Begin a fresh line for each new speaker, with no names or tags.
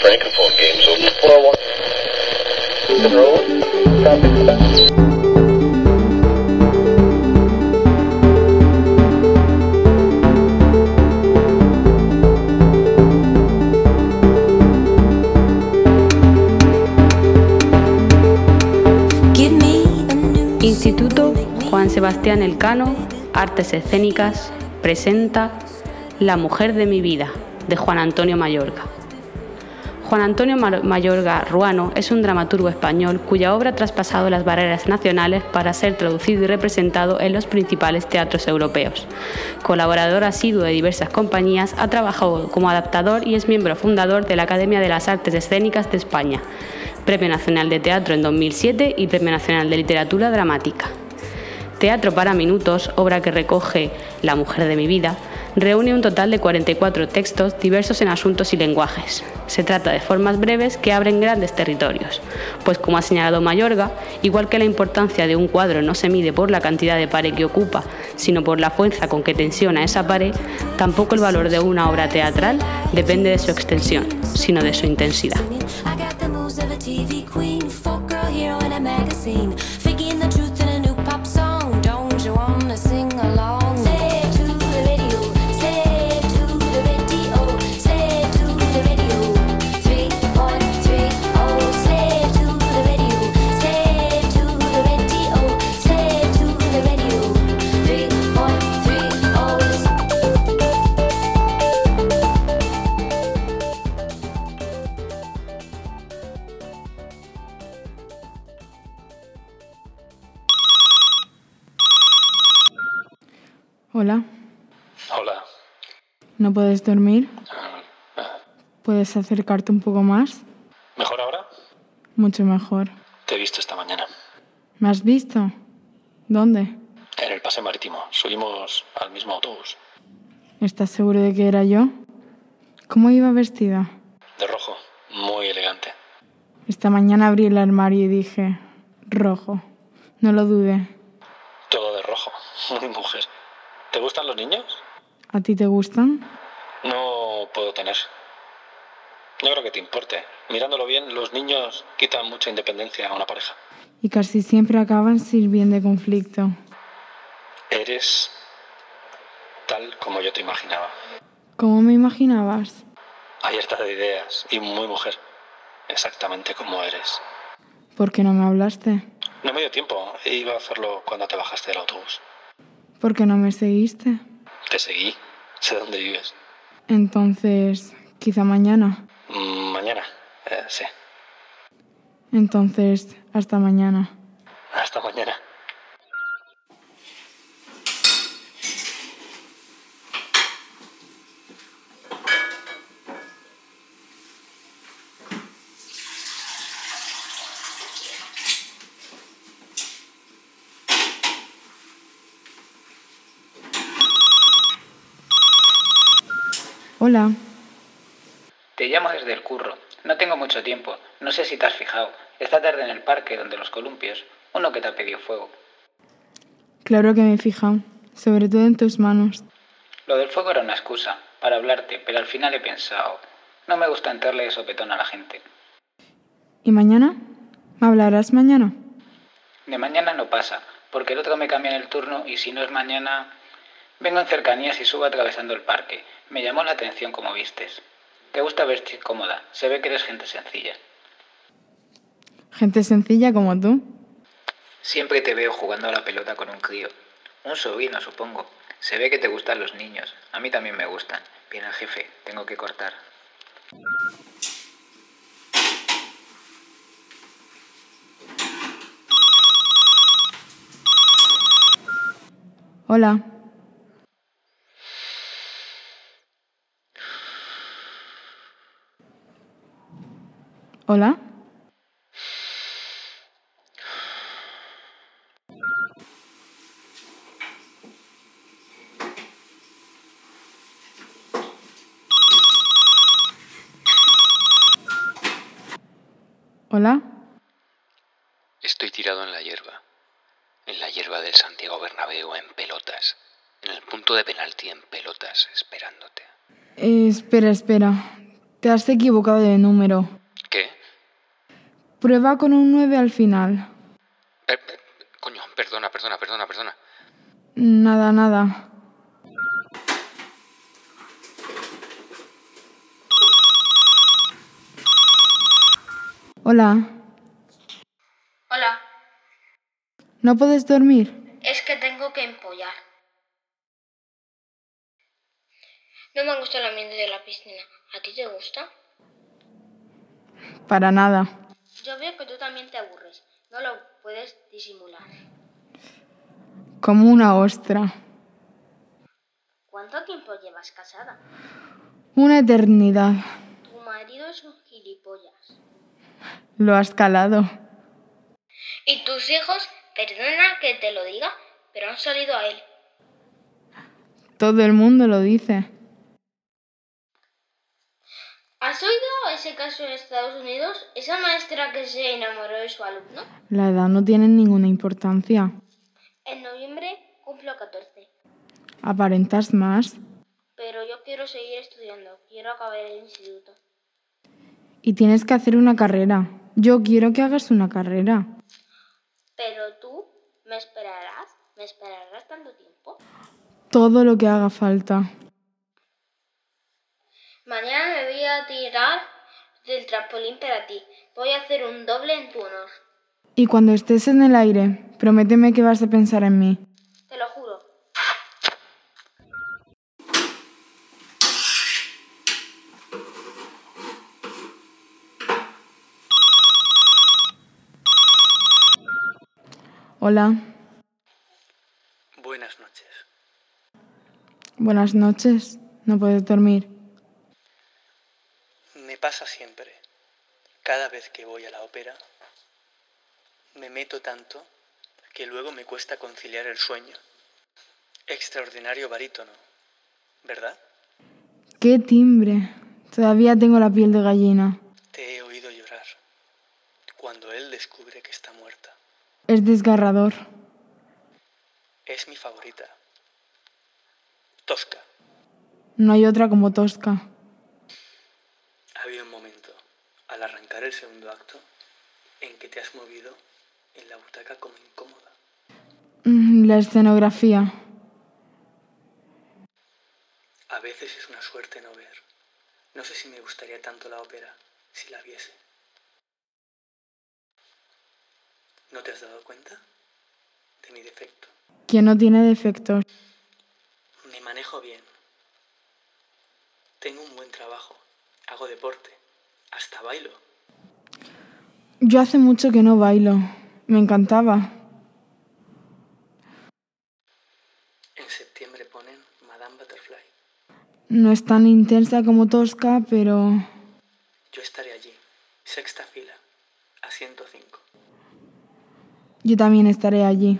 Francophone games over. Four oh one. Roll. Copy.
Sebastián Elcano, Artes Escénicas, presenta La mujer de mi vida, de Juan Antonio Mayorga. Juan Antonio Mayorga Ruano es un dramaturgo español cuya obra ha traspasado las barreras nacionales para ser traducido y representado en los principales teatros europeos. Colaborador asiduo de diversas compañías, ha trabajado como adaptador y es miembro fundador de la Academia de las Artes Escénicas de España, Premio Nacional de Teatro en 2007 y Premio Nacional de Literatura Dramática. Teatro para Minutos, obra que recoge La mujer de mi vida, reúne un total de 44 textos diversos en asuntos y lenguajes. Se trata de formas breves que abren grandes territorios, pues como ha señalado Mayorga, igual que la importancia de un cuadro no se mide por la cantidad de pared que ocupa, sino por la fuerza con que tensiona esa pared, tampoco el valor de una obra teatral depende de su extensión, sino de su intensidad.
¿No puedes dormir? ¿Puedes acercarte un poco más?
¿Mejor ahora?
Mucho mejor.
Te he visto esta mañana.
¿Me has visto? ¿Dónde?
En el pase marítimo. Subimos al mismo autobús.
¿Estás seguro de que era yo? ¿Cómo iba vestida?
De rojo. Muy elegante.
Esta mañana abrí el armario y dije, rojo. No lo dudé.
Todo de rojo. Muy mujer. ¿Te gustan los niños?
¿A ti te gustan?
No puedo tener. No creo que te importe. Mirándolo bien, los niños quitan mucha independencia a una pareja.
Y casi siempre acaban sirviendo de conflicto.
Eres tal como yo te imaginaba.
¿Cómo me imaginabas?
Abierta de ideas y muy mujer. Exactamente como eres.
¿Por qué no me hablaste?
No me dio tiempo. Iba a hacerlo cuando te bajaste del autobús.
¿Por qué no me seguiste?
Te seguí. Sé dónde vives.
Entonces, quizá mañana.
Mm, Mañana. Eh, sí.
Entonces, hasta mañana.
Hasta mañana.
Hola,
Te llamo desde el curro. No tengo mucho tiempo. No sé si te has fijado. Esta tarde en el parque, donde los columpios, uno que te ha pedido fuego.
claro que me he fijado, sobre todo en tus manos.
Lo del fuego era una excusa, para hablarte, pero al final he pensado... No me gusta entrarle de sopetón a la gente.
¿Y mañana? ¿Me hablarás mañana?
De mañana no pasa, porque el otro me cambia en el turno y si no es mañana... Vengo en cercanías y subo atravesando el parque. Me llamó la atención como vistes. Te gusta vestir cómoda. Se ve que eres gente sencilla.
Gente sencilla como tú.
Siempre te veo jugando a la pelota con un crío. Un sobrino, supongo. Se ve que te gustan los niños. A mí también me gustan. Viene el jefe. Tengo que cortar.
Hola. Hola. Hola.
Estoy tirado en la hierba. En la
hierba del Santiago Bernabéu en pelotas, en el punto de penalti en pelotas, esperándote.
Eh, espera, espera. Te has equivocado de número. Prueba con un 9 al final.
Per- per- coño, perdona, perdona, perdona, perdona.
Nada, nada. Hola,
Hola,
¿no puedes dormir?
es que tengo que empollar. No me gusta el ambiente de la piscina. ¿A ti te gusta?
Para nada.
Yo veo que tú también te aburres. No lo puedes disimular.
Como una ostra.
¿Cuánto tiempo llevas casada?
Una eternidad.
Tu marido es un gilipollas.
Lo has calado.
Y tus hijos, perdona que te lo diga, pero han salido a él.
Todo el mundo lo dice.
¿Has oído ese caso en Estados Unidos? Esa maestra que se enamoró de su alumno.
La edad no tiene ninguna importancia.
En noviembre cumplo 14.
Aparentas más
Pero yo quiero seguir estudiando. Quiero acabar el instituto.
y tienes que hacer una carrera. Yo quiero que hagas una carrera.
Pero tú, ¿me esperarás? ¿Me esperarás tanto tiempo?
Todo lo que haga falta.
Mañana me voy a tirar del trampolín para ti. Voy a hacer un doble en tu honor.
Y cuando estés en el aire, prométeme que vas a pensar en mí.
Te lo juro.
Hola,
Buenas noches.
buenas noches. ¿No puedes dormir?
Pasa siempre. Cada vez que voy a la ópera, me meto tanto que luego me cuesta conciliar el sueño. Extraordinario barítono, ¿verdad?
¡Qué timbre! Todavía tengo la piel de gallina.
Te he oído llorar cuando él descubre que está muerta.
Es desgarrador.
Es mi favorita. Tosca.
No hay otra como Tosca.
Había un momento, al arrancar el segundo acto, en que te has movido en la butaca como incómoda.
Mm, La escenografía.
A veces es una suerte no ver. No sé si me gustaría tanto la ópera si la viese. ¿No te has dado cuenta de mi defecto?
Quien no tiene defectos.
Me manejo bien. Tengo un buen trabajo. Hago deporte. Hasta bailo.
Yo hace mucho que no bailo. Me encantaba.
En septiembre ponen Madame Butterfly.
No es tan intensa como Tosca, pero
Yo estaré allí. Sexta fila. Asiento 5.
yo también estaré allí.